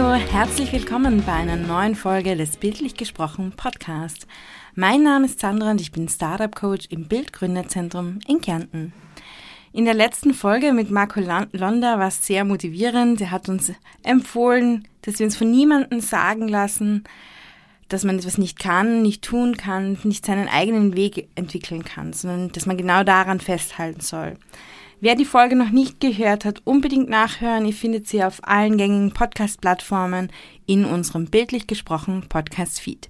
Hallo, herzlich willkommen bei einer neuen Folge des Bildlich gesprochen Podcast. Mein Name ist Sandra und ich bin Startup Coach im Bildgründerzentrum in Kärnten. In der letzten Folge mit Marco Londa war es sehr motivierend. Er hat uns empfohlen, dass wir uns von niemandem sagen lassen, dass man etwas nicht kann, nicht tun kann, nicht seinen eigenen Weg entwickeln kann, sondern dass man genau daran festhalten soll. Wer die Folge noch nicht gehört hat, unbedingt nachhören. Ihr findet sie auf allen gängigen Podcast-Plattformen in unserem bildlich gesprochen Podcast-Feed.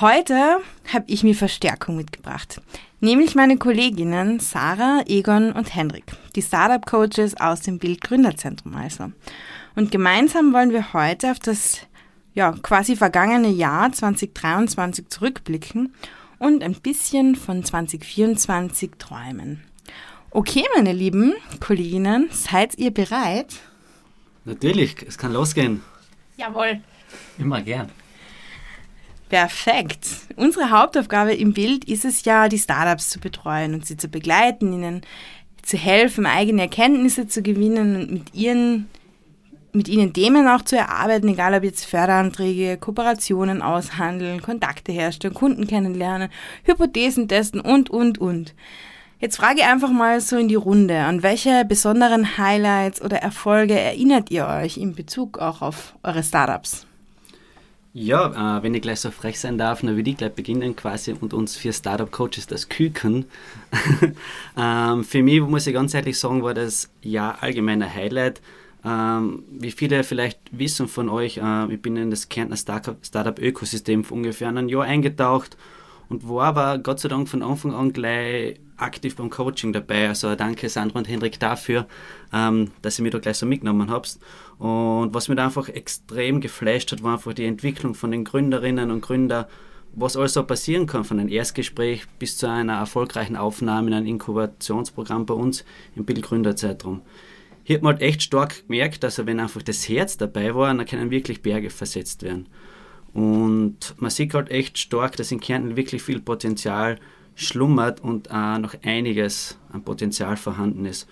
Heute habe ich mir Verstärkung mitgebracht, nämlich meine Kolleginnen Sarah, Egon und Henrik, die Startup-Coaches aus dem Bildgründerzentrum also. Und gemeinsam wollen wir heute auf das ja, quasi vergangene Jahr 2023 zurückblicken und ein bisschen von 2024 träumen. Okay, meine lieben Kolleginnen, seid ihr bereit? Natürlich, es kann losgehen. Jawohl. Immer gern. Perfekt. Unsere Hauptaufgabe im Bild ist es ja, die Startups zu betreuen und sie zu begleiten, ihnen zu helfen, eigene Erkenntnisse zu gewinnen und mit ihren mit ihnen Themen auch zu erarbeiten, egal ob jetzt Förderanträge, Kooperationen aushandeln, Kontakte herstellen, Kunden kennenlernen, Hypothesen testen und, und, und. Jetzt frage ich einfach mal so in die Runde, an welche besonderen Highlights oder Erfolge erinnert ihr euch in Bezug auch auf eure Startups? Ja, äh, wenn ich gleich so frech sein darf, dann würde ich gleich beginnen quasi und uns vier Startup-Coaches das küken. ähm, für mich, muss ich ganz ehrlich sagen, war das ja allgemeiner Highlight. Ähm, wie viele vielleicht wissen von euch, äh, ich bin in das Kärntner Startup-Ökosystem vor ungefähr einem Jahr eingetaucht und war aber Gott sei Dank von Anfang an gleich aktiv beim Coaching dabei. Also danke Sandra und Hendrik dafür, ähm, dass ihr mich da gleich so mitgenommen habt. Und was mich da einfach extrem geflasht hat, war einfach die Entwicklung von den Gründerinnen und Gründern, was alles so passieren kann, von einem Erstgespräch bis zu einer erfolgreichen Aufnahme in einem Inkubationsprogramm bei uns im Bildgründerzentrum. Hier hat man halt echt stark gemerkt, dass wenn einfach das Herz dabei war, dann können wirklich Berge versetzt werden. Und man sieht halt echt stark, dass in Kärnten wirklich viel Potenzial schlummert und auch noch einiges an Potenzial vorhanden ist.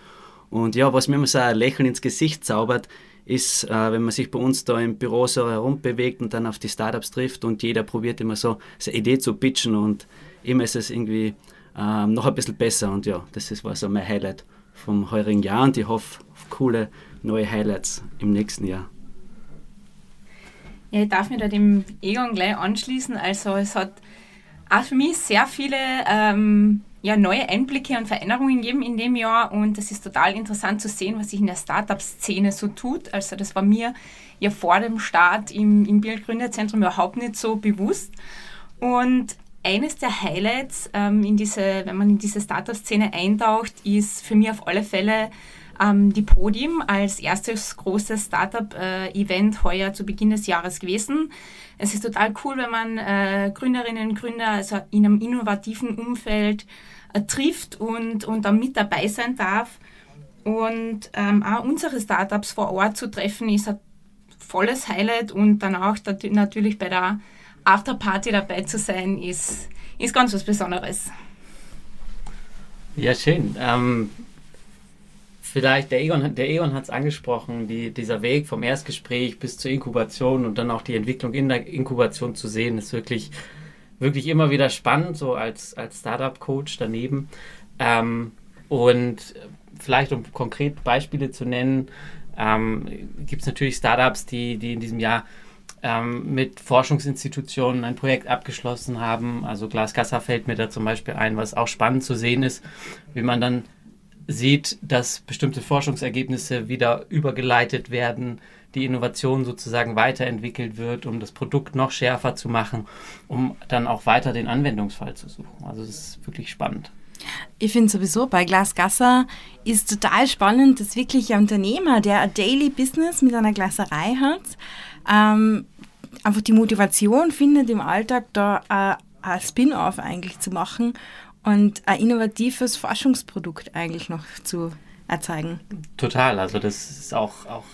Und ja, was mir immer so ein Lächeln ins Gesicht zaubert, ist, äh, wenn man sich bei uns da im Büro so herumbewegt und dann auf die Startups trifft und jeder probiert immer so seine Idee zu pitchen und immer ist es irgendwie ähm, noch ein bisschen besser. Und ja, das war so mein Highlight vom heurigen Jahr und ich hoffe auf coole neue Highlights im nächsten Jahr. Ja, ich darf mich da dem Egon gleich anschließen. Also es hat auch für mich sehr viele ähm, ja, neue Einblicke und Veränderungen gegeben in dem Jahr und es ist total interessant zu sehen, was sich in der Startup-Szene so tut. Also das war mir ja vor dem Start im, im Bildgründerzentrum überhaupt nicht so bewusst. Und eines der Highlights, ähm, in diese, wenn man in diese Startup-Szene eintaucht, ist für mich auf alle Fälle ähm, die Podium als erstes großes Startup-Event äh, heuer zu Beginn des Jahres gewesen. Es ist total cool, wenn man äh, Gründerinnen und Gründer also in einem innovativen Umfeld äh, trifft und, und dann mit dabei sein darf. Und ähm, auch unsere Startups vor Ort zu treffen, ist ein volles Highlight und dann auch natürlich bei der Afterparty dabei zu sein, ist, ist ganz was Besonderes. Ja, schön. Ähm, vielleicht, der Egon, der Egon hat es angesprochen, die, dieser Weg vom Erstgespräch bis zur Inkubation und dann auch die Entwicklung in der Inkubation zu sehen, ist wirklich, wirklich immer wieder spannend, so als, als Startup-Coach daneben. Ähm, und vielleicht, um konkret Beispiele zu nennen, ähm, gibt es natürlich Startups, die, die in diesem Jahr ähm, mit Forschungsinstitutionen ein Projekt abgeschlossen haben. Also Glaskasser fällt mir da zum Beispiel ein, was auch spannend zu sehen ist, wie man dann sieht, dass bestimmte Forschungsergebnisse wieder übergeleitet werden, die Innovation sozusagen weiterentwickelt wird, um das Produkt noch schärfer zu machen, um dann auch weiter den Anwendungsfall zu suchen. Also das ist wirklich spannend. Ich finde sowieso bei Glasgasser ist total spannend, dass wirklich ein Unternehmer, der ein Daily Business mit einer Glaserei hat, ähm, einfach die Motivation findet, im Alltag da äh, ein Spin-off eigentlich zu machen und ein innovatives Forschungsprodukt eigentlich noch zu erzeugen. Total, also das ist auch, auch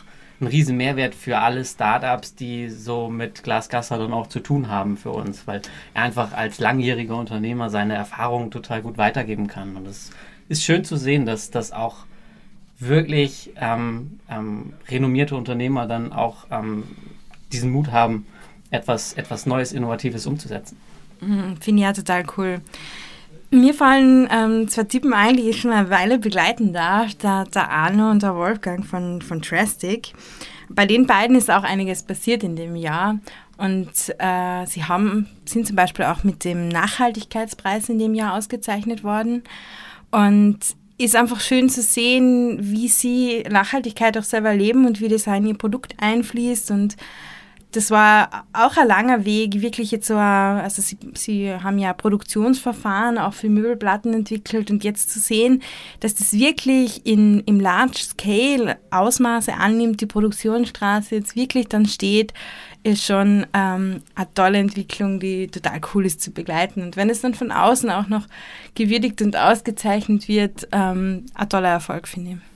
ein riesen Mehrwert für alle Startups, die so mit Glasgasser dann auch zu tun haben für uns, weil er einfach als langjähriger Unternehmer seine Erfahrungen total gut weitergeben kann. Und es ist schön zu sehen, dass das auch wirklich ähm, ähm, renommierte Unternehmer dann auch ähm, diesen Mut haben, etwas, etwas Neues, Innovatives umzusetzen. Mhm, Finde ich ja total cool. Mir fallen ähm, zwei Typen ein, die ich schon eine Weile begleiten darf, der, der Arno und der Wolfgang von, von Trastic. Bei den beiden ist auch einiges passiert in dem Jahr. Und äh, sie haben, sind zum Beispiel auch mit dem Nachhaltigkeitspreis in dem Jahr ausgezeichnet worden. Und ist einfach schön zu sehen, wie sie Nachhaltigkeit auch selber leben und wie das in ihr Produkt einfließt. Und das war auch ein langer Weg, wirklich jetzt so, also sie, sie haben ja Produktionsverfahren auch für Möbelplatten entwickelt und jetzt zu sehen, dass das wirklich in, im Large Scale Ausmaße annimmt, die Produktionsstraße jetzt wirklich dann steht, ist schon ähm, eine tolle Entwicklung, die total cool ist zu begleiten. Und wenn es dann von außen auch noch gewürdigt und ausgezeichnet wird, ähm, ein toller Erfolg, finde ich.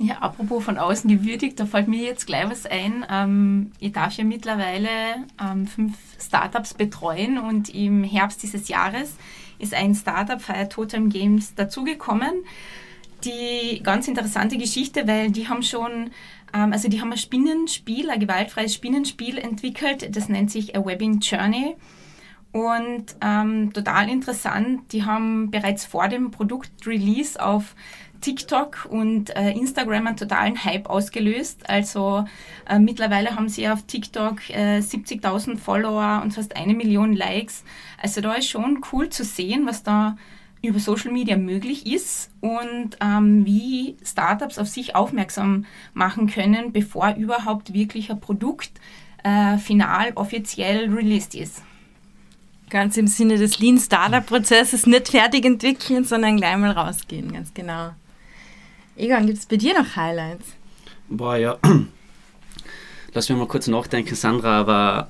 Ja, apropos von außen gewürdigt, da fällt mir jetzt gleich was ein. Ähm, ich darf ja mittlerweile ähm, fünf Startups betreuen und im Herbst dieses Jahres ist ein Startup, Fire Totem Games, dazugekommen. Die ganz interessante Geschichte, weil die haben schon, ähm, also die haben ein Spinnenspiel, ein gewaltfreies Spinnenspiel entwickelt, das nennt sich A Webbing Journey. Und ähm, total interessant, die haben bereits vor dem Produktrelease auf TikTok und äh, Instagram einen totalen Hype ausgelöst. Also äh, mittlerweile haben sie auf TikTok äh, 70.000 Follower und fast eine Million Likes. Also da ist schon cool zu sehen, was da über Social Media möglich ist und ähm, wie Startups auf sich aufmerksam machen können, bevor überhaupt wirklich ein Produkt äh, final offiziell released ist. Ganz im Sinne des Lean Startup Prozesses nicht fertig entwickeln, sondern gleich mal rausgehen, ganz genau. Egon, gibt es bei dir noch Highlights? Boah, ja. Lass mich mal kurz nachdenken, Sandra, aber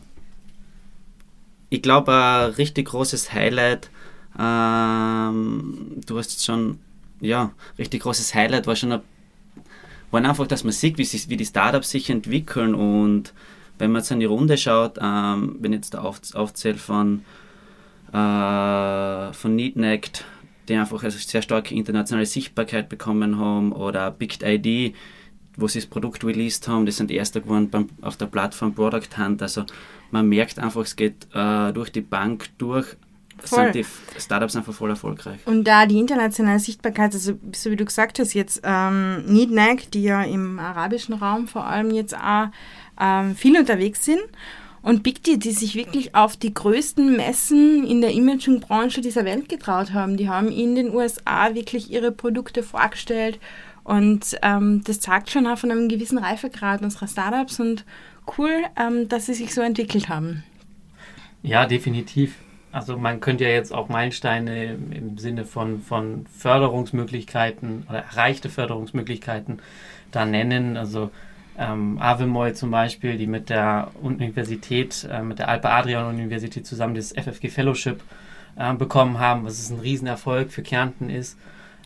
ich glaube, ein richtig großes Highlight, ähm, du hast schon, ja, richtig großes Highlight war schon, ein, war einfach, dass man sieht, wie, sich, wie die Startups sich entwickeln und wenn man jetzt an die Runde schaut, ähm, wenn jetzt der Auf, aufzählt von, äh, von Neatnect, die einfach eine sehr starke internationale Sichtbarkeit bekommen haben oder Big ID, wo sie das Produkt released haben, die sind erster geworden beim, auf der Plattform Product Hunt. Also man merkt einfach, es geht äh, durch die Bank durch. Voll. Sind die Startups einfach voll erfolgreich. Und da die internationale Sichtbarkeit, also so wie du gesagt hast, jetzt ähm, Needneck, die ja im arabischen Raum vor allem jetzt auch ähm, viel unterwegs sind und Big D, die sich wirklich auf die größten Messen in der Imaging-Branche dieser Welt getraut haben. Die haben in den USA wirklich ihre Produkte vorgestellt und ähm, das zeigt schon auch von einem gewissen Reifegrad unserer Startups und cool, ähm, dass sie sich so entwickelt haben. Ja, definitiv. Also man könnte ja jetzt auch Meilensteine im Sinne von, von Förderungsmöglichkeiten oder erreichte Förderungsmöglichkeiten da nennen. Also ähm, Avemoy zum Beispiel, die mit der Universität, äh, mit der Alpe Adrian Universität zusammen das FFG Fellowship äh, bekommen haben, was es ein Riesenerfolg für Kärnten ist.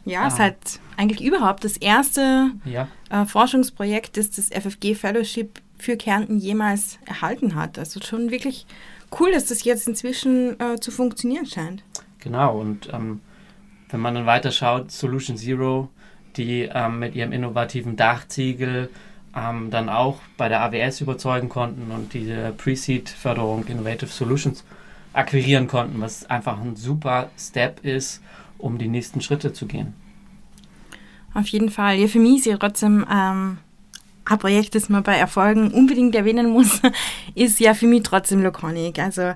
Ja, es ist halt eigentlich überhaupt das erste ja. äh, Forschungsprojekt, das das FFG Fellowship für Kärnten jemals erhalten hat. Also schon wirklich cool, dass das jetzt inzwischen äh, zu funktionieren scheint. Genau, und ähm, wenn man dann weiter schaut, Solution Zero, die ähm, mit ihrem innovativen Dachziegel ähm, dann auch bei der AWS überzeugen konnten und diese Pre-Seed-Förderung Innovative Solutions akquirieren konnten, was einfach ein super Step ist, um die nächsten Schritte zu gehen. Auf jeden Fall. Ja, für mich ist ja trotzdem ähm, ein Projekt, das man bei Erfolgen unbedingt erwähnen muss, ist ja für mich trotzdem Loconic. Also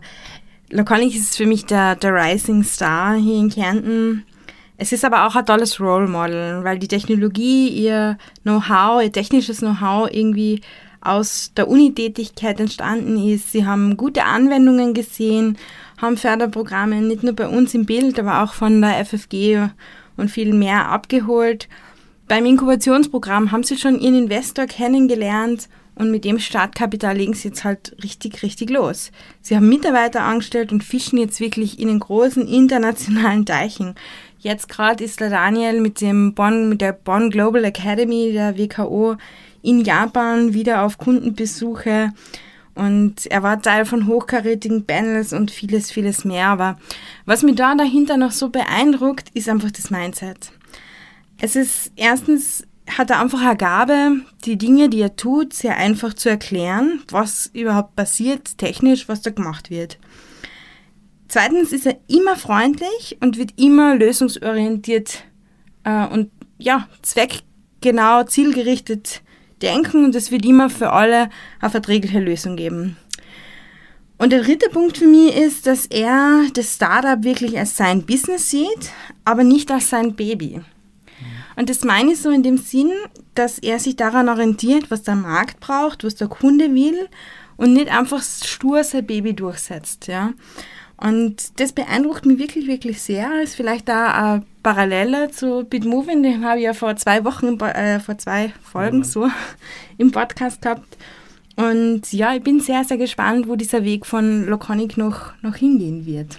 Loconic ist für mich der, der Rising Star hier in Kärnten es ist aber auch ein tolles Role Model, weil die Technologie, ihr Know-how, ihr technisches Know-how irgendwie aus der Unitätigkeit entstanden ist. Sie haben gute Anwendungen gesehen, haben Förderprogramme nicht nur bei uns im Bild, aber auch von der FFG und viel mehr abgeholt. Beim Inkubationsprogramm haben sie schon ihren Investor kennengelernt und mit dem Startkapital legen sie jetzt halt richtig, richtig los. Sie haben Mitarbeiter angestellt und fischen jetzt wirklich in den großen internationalen Teichen. Jetzt gerade ist der Daniel mit, dem Bonn, mit der Bonn Global Academy der WKO in Japan wieder auf Kundenbesuche und er war Teil von hochkarätigen Panels und vieles, vieles mehr. Aber was mich da dahinter noch so beeindruckt, ist einfach das Mindset. Es ist erstens, hat er einfach eine Gabe, die Dinge, die er tut, sehr einfach zu erklären, was überhaupt passiert, technisch, was da gemacht wird. Zweitens ist er immer freundlich und wird immer lösungsorientiert äh, und ja, zweckgenau, zielgerichtet denken und es wird immer für alle eine verträgliche Lösung geben. Und der dritte Punkt für mich ist, dass er das Startup wirklich als sein Business sieht, aber nicht als sein Baby. Und das meine ich so in dem Sinn, dass er sich daran orientiert, was der Markt braucht, was der Kunde will und nicht einfach stur sein Baby durchsetzt. Ja. Und das beeindruckt mich wirklich, wirklich sehr. Das ist vielleicht da eine Parallele zu Bitmovin, den habe ich ja vor zwei Wochen, äh, vor zwei Folgen ja. so im Podcast gehabt. Und ja, ich bin sehr, sehr gespannt, wo dieser Weg von Loconic noch, noch hingehen wird.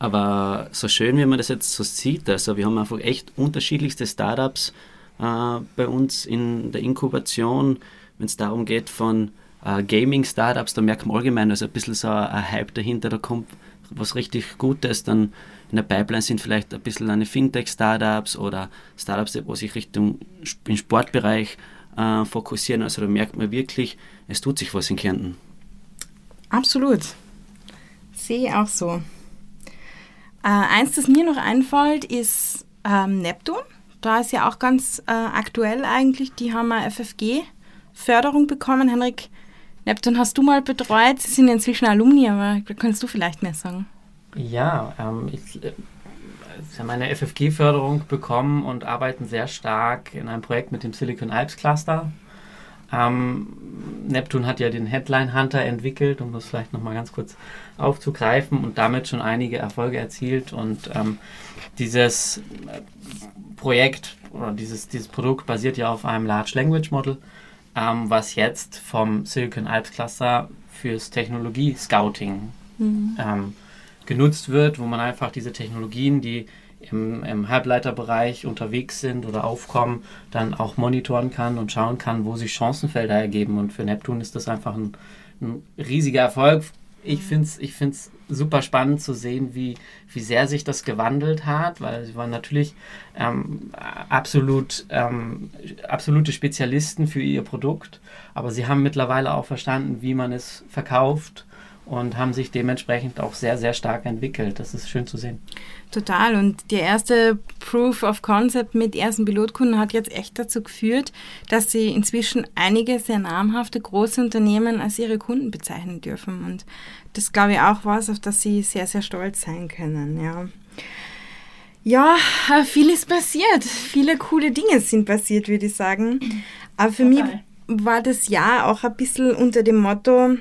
Aber so schön, wie man das jetzt so sieht, also wir haben einfach echt unterschiedlichste Startups äh, bei uns in der Inkubation, wenn es darum geht von äh, Gaming-Startups, da merkt man allgemein, also ein bisschen so ein Hype dahinter, da kommt was richtig Gutes, dann in der Pipeline sind vielleicht ein bisschen eine Fintech-Startups oder Startups, die sich Richtung im Sportbereich äh, fokussieren. Also da merkt man wirklich, es tut sich was in Kärnten. Absolut. Sehe auch so. Äh, eins, das mir noch einfällt, ist ähm, Neptun. Da ist ja auch ganz äh, aktuell eigentlich. Die haben eine FFG-Förderung bekommen. Henrik, Neptun hast du mal betreut. Sie sind inzwischen Alumni, aber da kannst du vielleicht mehr sagen. Ja, ähm, ich, äh, Sie haben eine FFG-Förderung bekommen und arbeiten sehr stark in einem Projekt mit dem Silicon Alps Cluster. Ähm, Neptun hat ja den Headline Hunter entwickelt, um das vielleicht nochmal ganz kurz aufzugreifen und damit schon einige Erfolge erzielt. Und ähm, dieses äh, Projekt oder dieses, dieses Produkt basiert ja auf einem Large Language Model, ähm, was jetzt vom Silicon Alps Cluster fürs Technologie Scouting mhm. ähm, genutzt wird, wo man einfach diese Technologien, die im, im, Halbleiterbereich unterwegs sind oder aufkommen, dann auch monitoren kann und schauen kann, wo sich Chancenfelder ergeben. Und für Neptun ist das einfach ein, ein riesiger Erfolg. Ich finde es ich find's super spannend zu sehen, wie, wie sehr sich das gewandelt hat, weil sie waren natürlich ähm, absolut, ähm, absolute Spezialisten für ihr Produkt, aber sie haben mittlerweile auch verstanden, wie man es verkauft und haben sich dementsprechend auch sehr, sehr stark entwickelt. Das ist schön zu sehen. Total. Und der erste Proof of Concept mit ersten Pilotkunden hat jetzt echt dazu geführt, dass sie inzwischen einige sehr namhafte große Unternehmen als ihre Kunden bezeichnen dürfen. Und das glaube ich auch was, auf das sie sehr, sehr stolz sein können. Ja. Ja, viel ist passiert. Viele coole Dinge sind passiert, würde ich sagen. Aber für Total. mich war das Jahr auch ein bisschen unter dem Motto,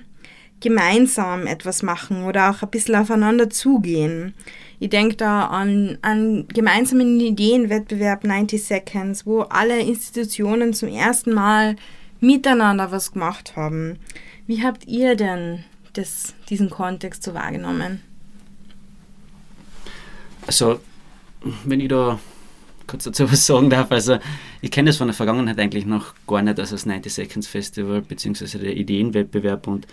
gemeinsam etwas machen oder auch ein bisschen aufeinander zugehen. Ich denke da an einen gemeinsamen Ideenwettbewerb 90 Seconds, wo alle Institutionen zum ersten Mal miteinander was gemacht haben. Wie habt ihr denn das, diesen Kontext so wahrgenommen? Also, wenn ich da kurz dazu was sagen darf, also ich kenne das von der Vergangenheit eigentlich noch gar nicht, also das 90 Seconds Festival bzw. der Ideenwettbewerb und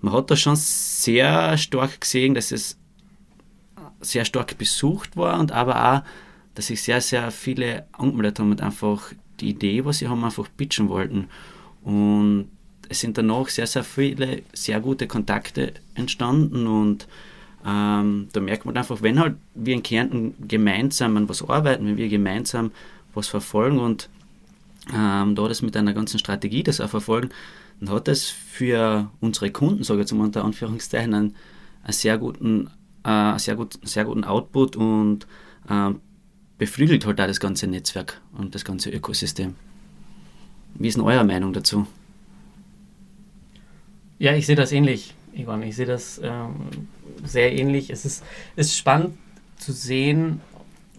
man hat da schon sehr stark gesehen, dass es sehr stark besucht war und aber auch, dass sich sehr, sehr viele angemeldet haben und einfach die Idee, was sie haben, einfach pitchen wollten. Und es sind danach sehr, sehr viele sehr gute Kontakte entstanden und ähm, da merkt man einfach, wenn halt wir in Kärnten gemeinsam an was arbeiten, wenn wir gemeinsam was verfolgen und ähm, da das mit einer ganzen Strategie das auch verfolgen, dann hat das für unsere Kunden, sage ich jetzt mal unter Anführungszeichen, einen, einen sehr, guten, äh, sehr, gut, sehr guten Output und äh, beflügelt halt auch das ganze Netzwerk und das ganze Ökosystem. Wie ist denn eure Meinung dazu? Ja, ich sehe das ähnlich, Egon. Ich sehe das ähm, sehr ähnlich. Es ist, ist spannend zu sehen,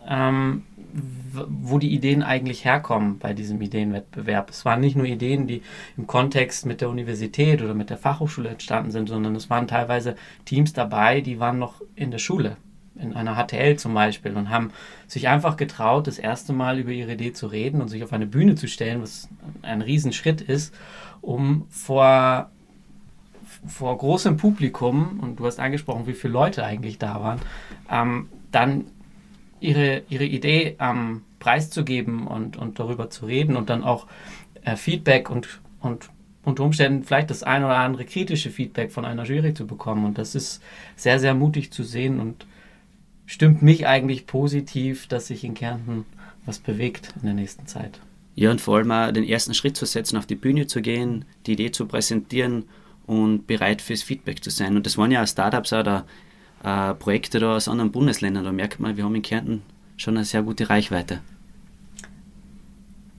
ähm, wo die Ideen eigentlich herkommen bei diesem Ideenwettbewerb. Es waren nicht nur Ideen, die im Kontext mit der Universität oder mit der Fachhochschule entstanden sind, sondern es waren teilweise Teams dabei, die waren noch in der Schule, in einer HTL zum Beispiel, und haben sich einfach getraut, das erste Mal über ihre Idee zu reden und sich auf eine Bühne zu stellen, was ein Riesenschritt ist, um vor vor großem Publikum, und du hast angesprochen, wie viele Leute eigentlich da waren, ähm, dann ihre, ihre Idee ähm, preiszugeben und, und darüber zu reden und dann auch äh, Feedback und, und unter Umständen vielleicht das ein oder andere kritische Feedback von einer Jury zu bekommen. Und das ist sehr, sehr mutig zu sehen und stimmt mich eigentlich positiv, dass sich in Kärnten was bewegt in der nächsten Zeit. Ja, und vor allem auch den ersten Schritt zu setzen, auf die Bühne zu gehen, die Idee zu präsentieren und bereit fürs Feedback zu sein. Und das waren ja auch Startups oder äh, Projekte da aus anderen Bundesländern. Da merkt man, wir haben in Kärnten schon eine sehr gute Reichweite.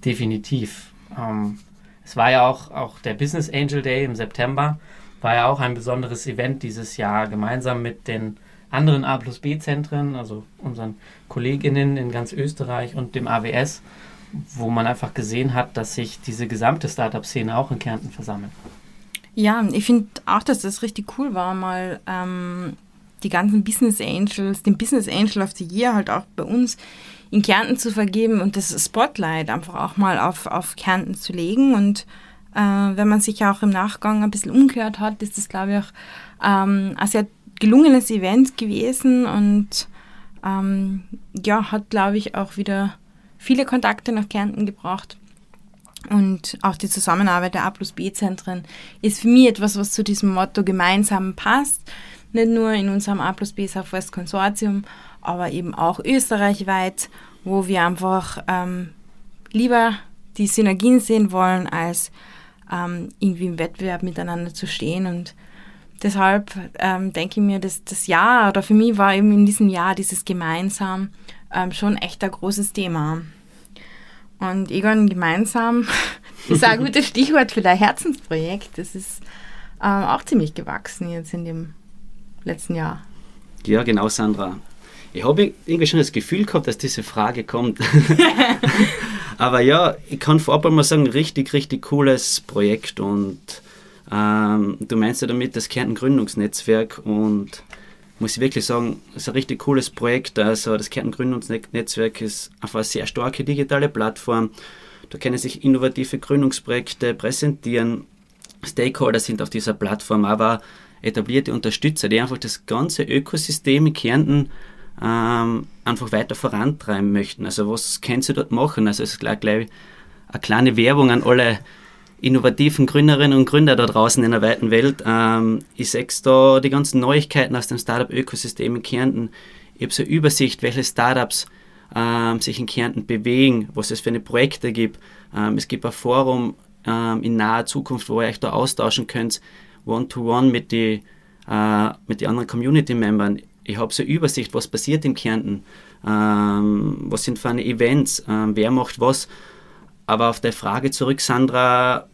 Definitiv. Ähm, es war ja auch, auch der Business Angel Day im September, war ja auch ein besonderes Event dieses Jahr, gemeinsam mit den anderen A plus B Zentren, also unseren Kolleginnen in ganz Österreich und dem AWS, wo man einfach gesehen hat, dass sich diese gesamte Startup-Szene auch in Kärnten versammelt. Ja, ich finde auch, dass das richtig cool war, mal ähm, die ganzen Business Angels, den Business Angel of the Year halt auch bei uns in Kärnten zu vergeben und das Spotlight einfach auch mal auf, auf Kärnten zu legen. Und äh, wenn man sich auch im Nachgang ein bisschen umgehört hat, ist das, glaube ich, auch ähm, ein sehr gelungenes Event gewesen und ähm, ja, hat, glaube ich, auch wieder viele Kontakte nach Kärnten gebracht. Und auch die Zusammenarbeit der A plus B-Zentren ist für mich etwas, was zu diesem Motto gemeinsam passt. Nicht nur in unserem A plus B Southwest Konsortium, aber eben auch österreichweit, wo wir einfach ähm, lieber die Synergien sehen wollen, als ähm, irgendwie im Wettbewerb miteinander zu stehen. Und deshalb ähm, denke ich mir, dass das Jahr, oder für mich war eben in diesem Jahr dieses Gemeinsam ähm, schon echt ein großes Thema. Und Egon gemeinsam ist ein gutes Stichwort für dein Herzensprojekt. Das ist ähm, auch ziemlich gewachsen jetzt in dem letzten Jahr. Ja, genau, Sandra. Ich habe irgendwie schon das Gefühl gehabt, dass diese Frage kommt. Aber ja, ich kann vorab einmal sagen, richtig, richtig cooles Projekt und ähm, du meinst ja damit das Kärnten Gründungsnetzwerk und muss ich wirklich sagen, es ist ein richtig cooles Projekt. Also das Kärnten Gründungsnetzwerk ist einfach eine sehr starke digitale Plattform. Da können sich innovative Gründungsprojekte präsentieren. Stakeholder sind auf dieser Plattform, aber etablierte Unterstützer, die einfach das ganze Ökosystem in Kärnten ähm, einfach weiter vorantreiben möchten. Also was können sie dort machen? Also es ist gleich, gleich eine kleine Werbung an alle innovativen Gründerinnen und Gründer da draußen in der weiten Welt. Ähm, ich sehe da die ganzen Neuigkeiten aus dem Startup-Ökosystem in Kärnten. Ich habe so eine Übersicht, welche Startups ähm, sich in Kärnten bewegen, was es für eine Projekte gibt. Ähm, es gibt ein Forum ähm, in naher Zukunft, wo ihr euch da austauschen könnt, one-to-one -one mit den äh, mit anderen Community-Membern. Ich habe so eine Übersicht, was passiert in Kärnten, ähm, was sind für eine Events, ähm, wer macht was. Aber auf der Frage zurück, Sandra,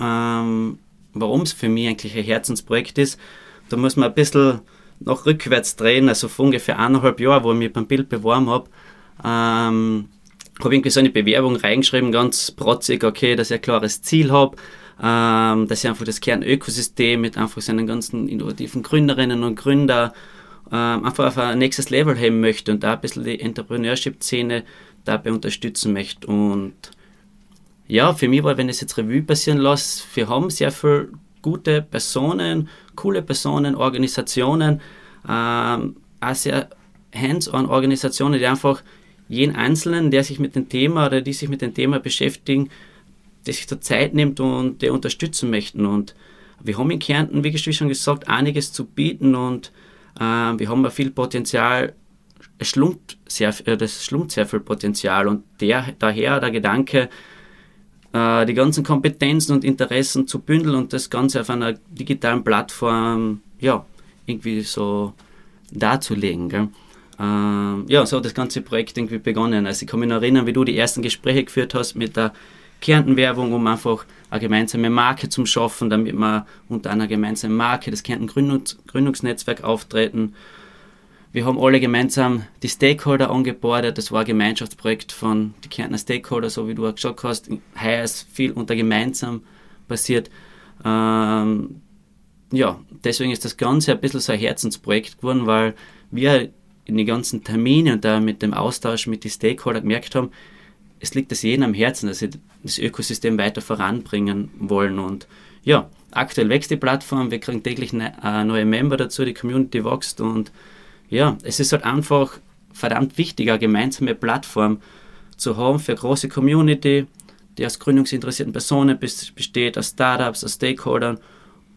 ähm, warum es für mich eigentlich ein Herzensprojekt ist, da muss man ein bisschen noch rückwärts drehen, also vor ungefähr eineinhalb Jahren, wo ich mich beim Bild beworben habe, ähm, habe irgendwie so eine Bewerbung reingeschrieben, ganz protzig, okay, dass ich ein klares Ziel habe, ähm, dass ich einfach das Kernökosystem mit einfach seinen ganzen innovativen Gründerinnen und Gründer ähm, einfach auf ein nächstes Level heben möchte und da ein bisschen die Entrepreneurship-Szene dabei unterstützen möchte. Und ja, für mich war, wenn ich es jetzt Revue passieren lasse, wir haben sehr viele gute Personen, coole Personen, Organisationen, ähm, auch sehr hands-on Organisationen, die einfach jeden Einzelnen, der sich mit dem Thema oder die sich mit dem Thema beschäftigen, der sich da Zeit nimmt und der unterstützen möchten. Und wir haben in Kärnten, wie schon gesagt, einiges zu bieten und äh, wir haben viel Potenzial. Es schlumpt sehr, äh, das schlumpt sehr viel Potenzial und der, daher der Gedanke, äh, die ganzen Kompetenzen und Interessen zu bündeln und das Ganze auf einer digitalen Plattform, ja, irgendwie so darzulegen. Gell? Ähm, ja, so hat das ganze Projekt irgendwie begonnen. Also ich kann mich noch erinnern, wie du die ersten Gespräche geführt hast mit der Kärnten-Werbung, um einfach eine gemeinsame Marke zu schaffen, damit wir unter einer gemeinsamen Marke das Kärnten Gründungs Gründungsnetzwerk auftreten. Wir haben alle gemeinsam die Stakeholder angebordet. Das war ein Gemeinschaftsprojekt von den Kärntner Stakeholder, so wie du auch gesagt hast. Heuer ist viel unter gemeinsam passiert. Ähm, ja, deswegen ist das Ganze ein bisschen so ein Herzensprojekt geworden, weil wir in den ganzen Terminen und da mit dem Austausch mit den Stakeholdern gemerkt haben, es liegt es jedem am Herzen, dass sie das Ökosystem weiter voranbringen wollen. Und ja, aktuell wächst die Plattform, wir kriegen täglich ne, äh, neue Member dazu, die Community wächst und ja, es ist halt einfach verdammt wichtig, eine gemeinsame Plattform zu haben für eine große Community, die aus gründungsinteressierten Personen besteht, aus Startups, aus Stakeholdern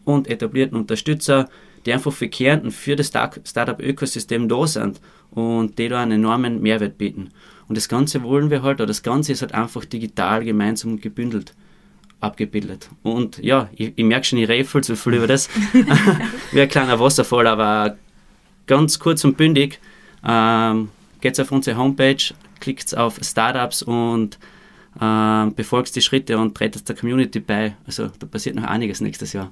und etablierten Unterstützer, die einfach für Kärnten, für das Startup-Ökosystem da sind und die da einen enormen Mehrwert bieten. Und das Ganze wollen wir halt, oder das Ganze ist halt einfach digital gemeinsam gebündelt abgebildet. Und ja, ich, ich merke schon, ich rede viel zu viel über das. Wie ein kleiner Wasserfall, aber ganz kurz und bündig. Ähm, geht auf unsere Homepage, klickt auf Startups und ähm, befolgt die Schritte und tretet der Community bei. Also da passiert noch einiges nächstes Jahr.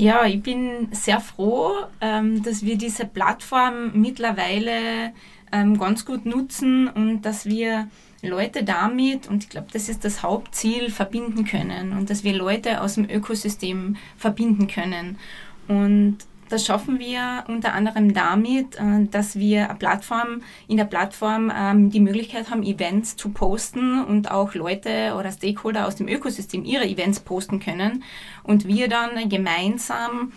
Ja, ich bin sehr froh, ähm, dass wir diese Plattform mittlerweile ähm, ganz gut nutzen und dass wir Leute damit, und ich glaube, das ist das Hauptziel, verbinden können und dass wir Leute aus dem Ökosystem verbinden können. Und das schaffen wir unter anderem damit, äh, dass wir eine Plattform, in der Plattform ähm, die Möglichkeit haben, Events zu posten und auch Leute oder Stakeholder aus dem Ökosystem ihre Events posten können und wir dann gemeinsam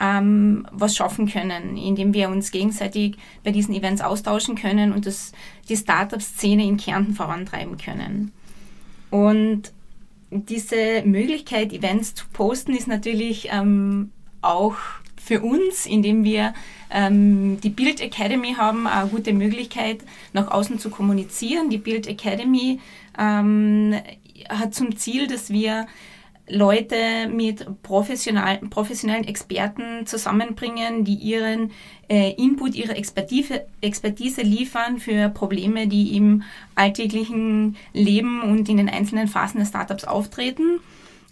ähm, was schaffen können, indem wir uns gegenseitig bei diesen Events austauschen können und das, die Startup-Szene in Kärnten vorantreiben können. Und diese Möglichkeit, Events zu posten, ist natürlich ähm, auch für uns, indem wir ähm, die Build Academy haben, eine gute Möglichkeit, nach außen zu kommunizieren. Die Build Academy ähm, hat zum Ziel, dass wir Leute mit professionellen, professionellen Experten zusammenbringen, die ihren äh, Input, ihre Expertise, Expertise liefern für Probleme, die im alltäglichen Leben und in den einzelnen Phasen des Startups auftreten.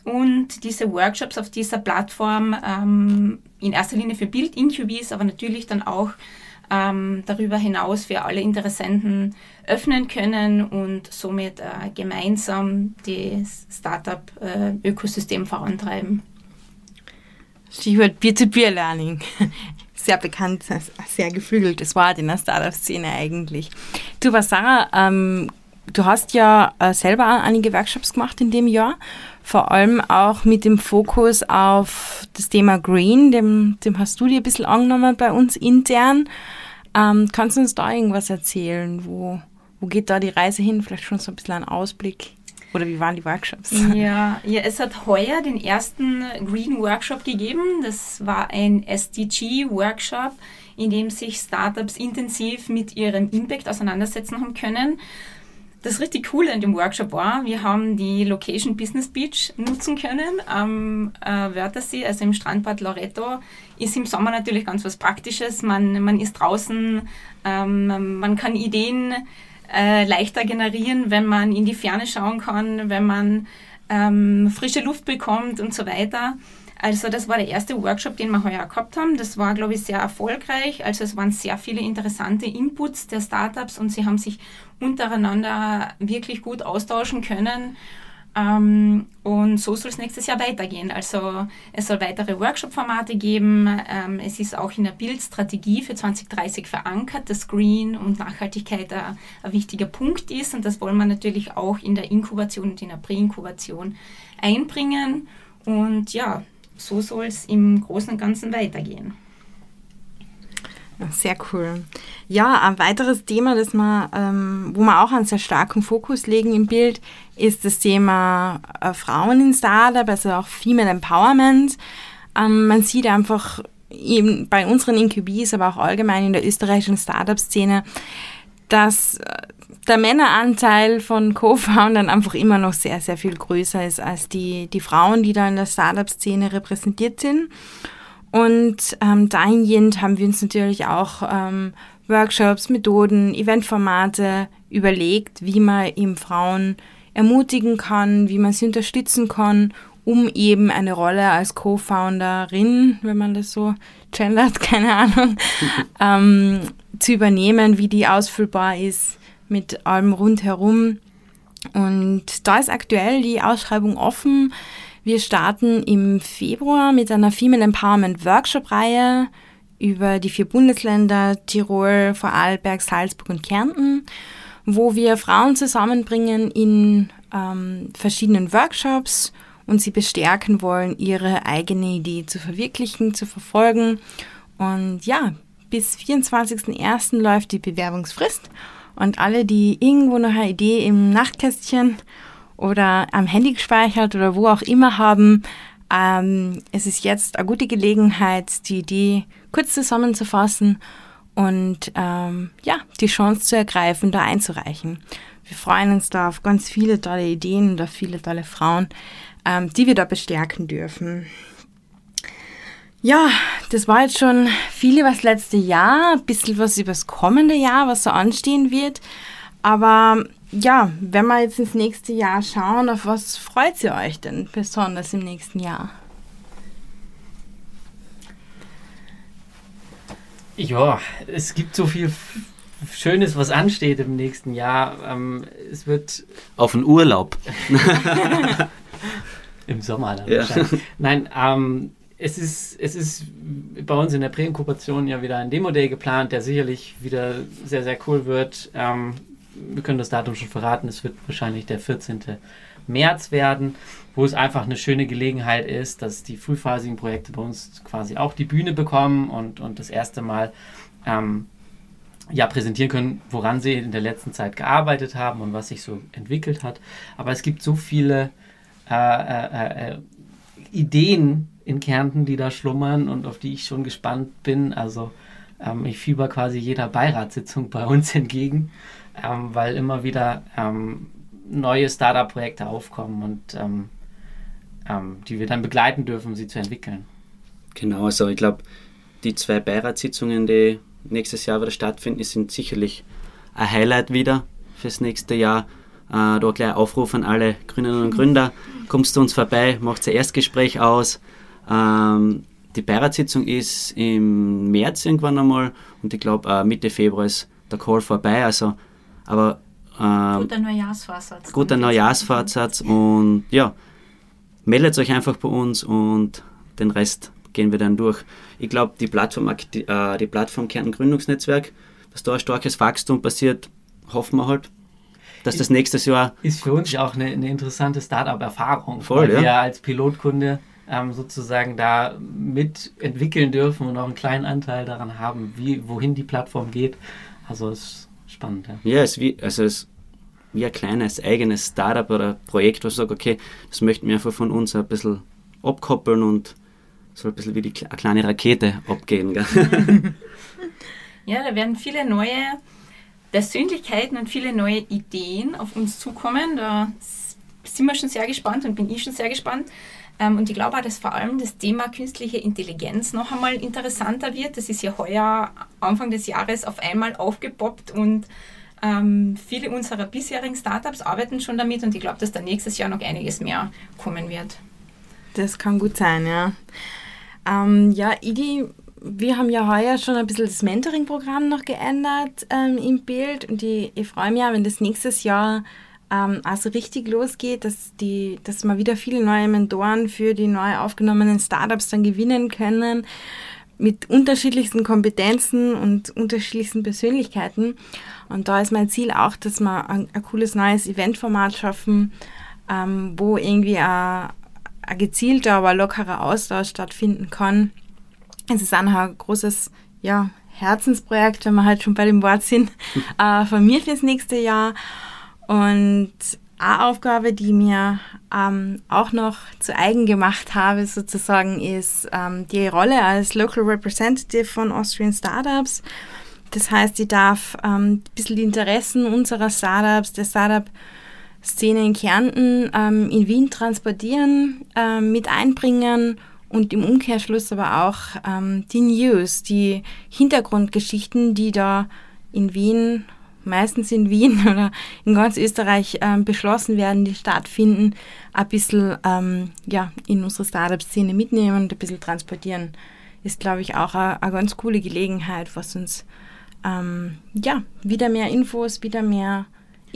Und diese Workshops auf dieser Plattform ähm, in erster Linie für Bild-Incubies, aber natürlich dann auch ähm, darüber hinaus für alle Interessenten öffnen können und somit äh, gemeinsam das Startup-Ökosystem äh, vorantreiben. Stichwort Peer-to-Peer-Learning. Sehr bekannt, sehr geflügeltes Wort in der Startup-Szene eigentlich. Du, Sarah, ähm, du hast ja äh, selber einige Workshops gemacht in dem Jahr, vor allem auch mit dem Fokus auf das Thema Green, dem, dem hast du dir ein bisschen angenommen bei uns intern. Ähm, kannst du uns da irgendwas erzählen? Wo, wo geht da die Reise hin? Vielleicht schon so ein bisschen ein Ausblick. Oder wie waren die Workshops? Ja, ja, es hat heuer den ersten Green Workshop gegeben. Das war ein SDG-Workshop, in dem sich Startups intensiv mit ihrem Impact auseinandersetzen haben können. Das richtig Coole an dem Workshop war, wir haben die Location Business Beach nutzen können am äh, Wörthersee, also im Strandbad Loreto. Ist im Sommer natürlich ganz was Praktisches. Man, man ist draußen, ähm, man kann Ideen äh, leichter generieren, wenn man in die Ferne schauen kann, wenn man ähm, frische Luft bekommt und so weiter. Also das war der erste Workshop, den wir heuer gehabt haben. Das war, glaube ich, sehr erfolgreich. Also es waren sehr viele interessante Inputs der Startups und sie haben sich untereinander wirklich gut austauschen können. Ähm, und so soll es nächstes Jahr weitergehen. Also es soll weitere Workshop-Formate geben. Ähm, es ist auch in der Bildstrategie für 2030 verankert, dass Green und Nachhaltigkeit ein, ein, wichtiger Punkt ist. Und das wollen wir natürlich auch in der Inkubation und in der Präinkubation einbringen. Und ja, so soll es im Großen und Ganzen weitergehen. Sehr cool. Ja, ein weiteres Thema, das man, ähm, wo wir auch einen sehr starken Fokus legen im Bild, ist das Thema äh, Frauen in Startup, also auch Female Empowerment. Ähm, man sieht einfach eben bei unseren Incubies, aber auch allgemein in der österreichischen Startup-Szene, dass äh, der Männeranteil von Co-Foundern einfach immer noch sehr, sehr viel größer ist als die, die Frauen, die da in der Startup-Szene repräsentiert sind. Und ähm, dahingehend haben wir uns natürlich auch ähm, Workshops, Methoden, Eventformate überlegt, wie man eben Frauen ermutigen kann, wie man sie unterstützen kann, um eben eine Rolle als Co-Founderin, wenn man das so gendert, keine Ahnung, ähm, zu übernehmen, wie die ausfüllbar ist mit allem rundherum. Und da ist aktuell die Ausschreibung offen. Wir starten im Februar mit einer Female Empowerment Workshop-Reihe über die vier Bundesländer Tirol, Vorarlberg, Salzburg und Kärnten, wo wir Frauen zusammenbringen in ähm, verschiedenen Workshops und sie bestärken wollen, ihre eigene Idee zu verwirklichen, zu verfolgen. Und ja, bis 24.01. läuft die Bewerbungsfrist Und alle, die irgendwo noch eine Idee im Nachtkästchen oder am Handy gespeichert oder wo auch immer haben, ähm, es ist jetzt eine gute Gelegenheit, die Idee kurz zusammenzufassen und ähm, ja, die Chance zu ergreifen, da einzureichen. Wir freuen uns da auf ganz viele tolle Ideen und auf viele tolle Frauen, ähm, die wir da bestärken dürfen. Ja, das war jetzt schon viel über das letzte Jahr, ein bisschen was über das kommende Jahr, was so anstehen wird. Aber ja, wenn wir jetzt ins nächste Jahr schauen, auf was freut ihr euch denn besonders im nächsten Jahr? Ja, es gibt so viel Schönes, was ansteht im nächsten Jahr. Ähm, es wird. Auf einen Urlaub. Im Sommer dann Ja. wahrscheinlich. Nein, ähm, es ist, es ist bei uns in der Präinkubation ja wieder ein Demo-Day geplant, der sicherlich wieder sehr, sehr cool wird. Ähm, wir können das Datum schon verraten, es wird wahrscheinlich der 14. März werden, wo es einfach eine schöne Gelegenheit ist, dass die frühphasigen Projekte bei uns quasi auch die Bühne bekommen und, und das erste Mal ähm, ja, präsentieren können, woran sie in der letzten Zeit gearbeitet haben und was sich so entwickelt hat. Aber es gibt so viele äh, äh, äh, Ideen in Kärnten, die da schlummern und auf die ich schon gespannt bin. Also ähm, ich fieber quasi jeder Beiratssitzung bei uns entgegen, ähm, weil immer wieder ähm, neue Startup-Projekte aufkommen und ähm, ähm, die wir dann begleiten dürfen, sie zu entwickeln. Genau, also ich glaube, die zwei Beiratssitzungen, die nächstes Jahr wieder stattfinden, sind sicherlich ein Highlight wieder fürs nächste Jahr. Äh, da gleich Aufruf an alle Gründerinnen und Gründer, kommst zu uns vorbei, macht ein Erstgespräch aus. Ähm, die Beiratssitzung ist im März irgendwann einmal und ich glaube äh, Mitte Februar ist der Call vorbei. Also, aber ähm, Guter Neujahrsvorsatz. guter Neujahrsvorsatz und ja, meldet euch einfach bei uns und den Rest gehen wir dann durch. Ich glaube, die Plattform, akti- äh, die Plattform Kärnten Gründungsnetzwerk, dass da ein starkes Wachstum passiert, hoffen wir halt, dass das nächstes Jahr ist für uns auch eine, eine interessante Startup-Erfahrung, Voll, weil ja. wir als Pilotkunde ähm, sozusagen da mitentwickeln dürfen und auch einen kleinen Anteil daran haben, wie, wohin die Plattform geht. Also es ist spannend. Ja. Ja, es ist wie, also es ist wie ein kleines eigenes Startup oder Projekt, was sagt, okay, das möchten wir einfach von uns ein bisschen abkoppeln und soll ein bisschen wie die, eine kleine Rakete abgehen. Gell? Ja, da werden viele neue Persönlichkeiten und viele neue Ideen auf uns zukommen. Da sind wir schon sehr gespannt und bin ich schon sehr gespannt. Ähm, Und ich glaube auch, dass vor allem das Thema künstliche Intelligenz noch einmal interessanter wird. Das ist ja heuer Anfang des Jahres auf einmal aufgepoppt und ähm, viele unserer bisherigen Startups arbeiten schon damit und ich glaube, dass da nächstes Jahr noch einiges mehr kommen wird. Das kann gut sein, ja. Ähm, ja, Idi, wir haben ja heuer schon ein bisschen das Mentoring-Programm noch geändert ähm, im Bild und ich, ich freue mich auch, wenn das nächstes Jahr ähm, also richtig losgeht, dass, die, dass wir wieder viele neue Mentoren für die neu aufgenommenen Startups dann gewinnen können mit unterschiedlichsten Kompetenzen und unterschiedlichsten Persönlichkeiten. Und da ist mein Ziel auch, dass wir ein, ein cooles neues Eventformat schaffen, ähm, wo irgendwie ein, ein gezielter, aber lockerer Austausch stattfinden kann. Es ist auch ein großes ja, Herzensprojekt, wenn wir halt schon bei dem Wort sind, äh, von mir fürs nächste Jahr. Und eine Aufgabe, die mir ähm, auch noch zu eigen gemacht habe, sozusagen, ist ähm, die Rolle als Local Representative von Austrian Startups. Das heißt, ich darf ähm, ein bisschen die Interessen unserer Startups, der Startup-Szene in Kärnten ähm, in Wien transportieren, ähm, mit einbringen und im Umkehrschluss aber auch ähm, die News, die Hintergrundgeschichten, die da in Wien meistens in Wien oder in ganz Österreich ähm, beschlossen werden, die stattfinden, ein bisschen ähm, ja, in unsere Startup-Szene mitnehmen und ein bisschen transportieren. Ist, glaube ich, auch eine ganz coole Gelegenheit, was uns ähm, ja, wieder mehr Infos, wieder mehr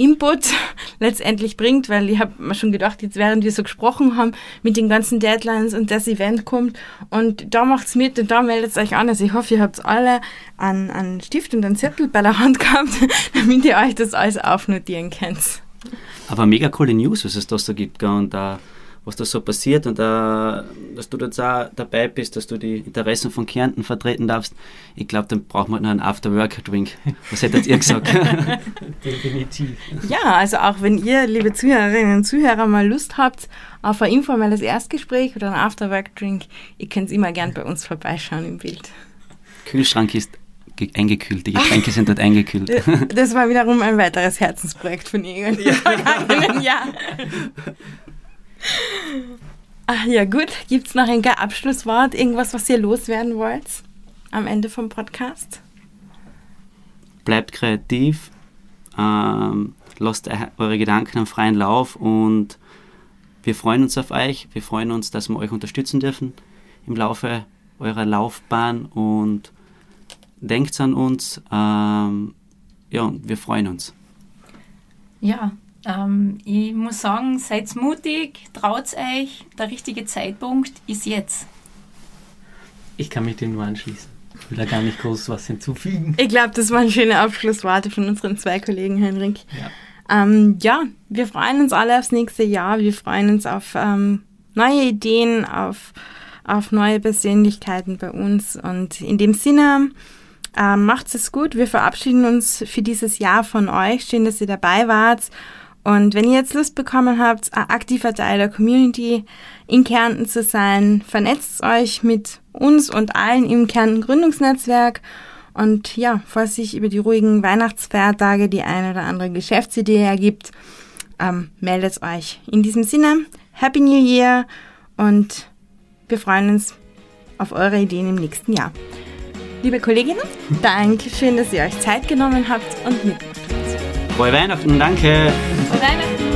Input letztendlich bringt, weil ich habe mir schon gedacht, jetzt während wir so gesprochen haben mit den ganzen Deadlines und das Event kommt und da macht's mit und da meldet euch an. Also ich hoffe, ihr habt alle einen, einen Stift und einen Zettel bei der Hand gehabt, damit ihr euch das alles aufnotieren könnt. Aber mega coole News, was es da so gibt. Gell? Und da was da so passiert und äh, dass du jetzt auch dabei bist, dass du die Interessen von Kärnten vertreten darfst. Ich glaube, dann braucht man noch einen After-Work-Drink. Was hättet ihr gesagt? Definitiv. Ja, also auch wenn ihr, liebe Zuhörerinnen und Zuhörer, mal Lust habt auf ein informelles Erstgespräch oder einen After-Work-Drink, ihr könnt immer gern bei uns vorbeischauen im Bild. Kühlschrank ist ge- eingekühlt, die Getränke sind dort eingekühlt. Das war wiederum ein weiteres Herzensprojekt von im vergangenen Jahr. Ach ja, gut. Gibt es noch ein Abschlusswort? Irgendwas, was ihr loswerden wollt am Ende vom Podcast? Bleibt kreativ, ähm, lasst eu- eure Gedanken am freien Lauf und wir freuen uns auf euch. Wir freuen uns, dass wir euch unterstützen dürfen im Laufe eurer Laufbahn und denkt an uns. Ähm, ja, und wir freuen uns. Ja, ähm, ich muss sagen, seid mutig, traut euch, der richtige Zeitpunkt ist jetzt. Ich kann mich dem nur anschließen. Ich will da gar nicht groß was hinzufügen. Ich glaube, das waren schöne Abschlussworte von unseren zwei Kollegen, Henrik. Ja. Ähm, ja, wir freuen uns alle aufs nächste Jahr. Wir freuen uns auf ähm, neue Ideen, auf, auf neue Persönlichkeiten bei uns. Und in dem Sinne, ähm, macht's es gut. Wir verabschieden uns für dieses Jahr von euch. Schön, dass ihr dabei wart. Und wenn ihr jetzt Lust bekommen habt, ein aktiver Teil der Community in Kärnten zu sein, vernetzt euch mit uns und allen im Kärnten Gründungsnetzwerk. Und ja, falls sich über die ruhigen Weihnachtsfeiertage die eine oder andere Geschäftsidee ergibt, ähm, meldet euch. In diesem Sinne, Happy New Year und wir freuen uns auf eure Ideen im nächsten Jahr. Liebe Kolleginnen, danke schön, dass ihr euch Zeit genommen habt und habt. Frohe Weihnachten, danke! Frohe Weihnachten! Danke.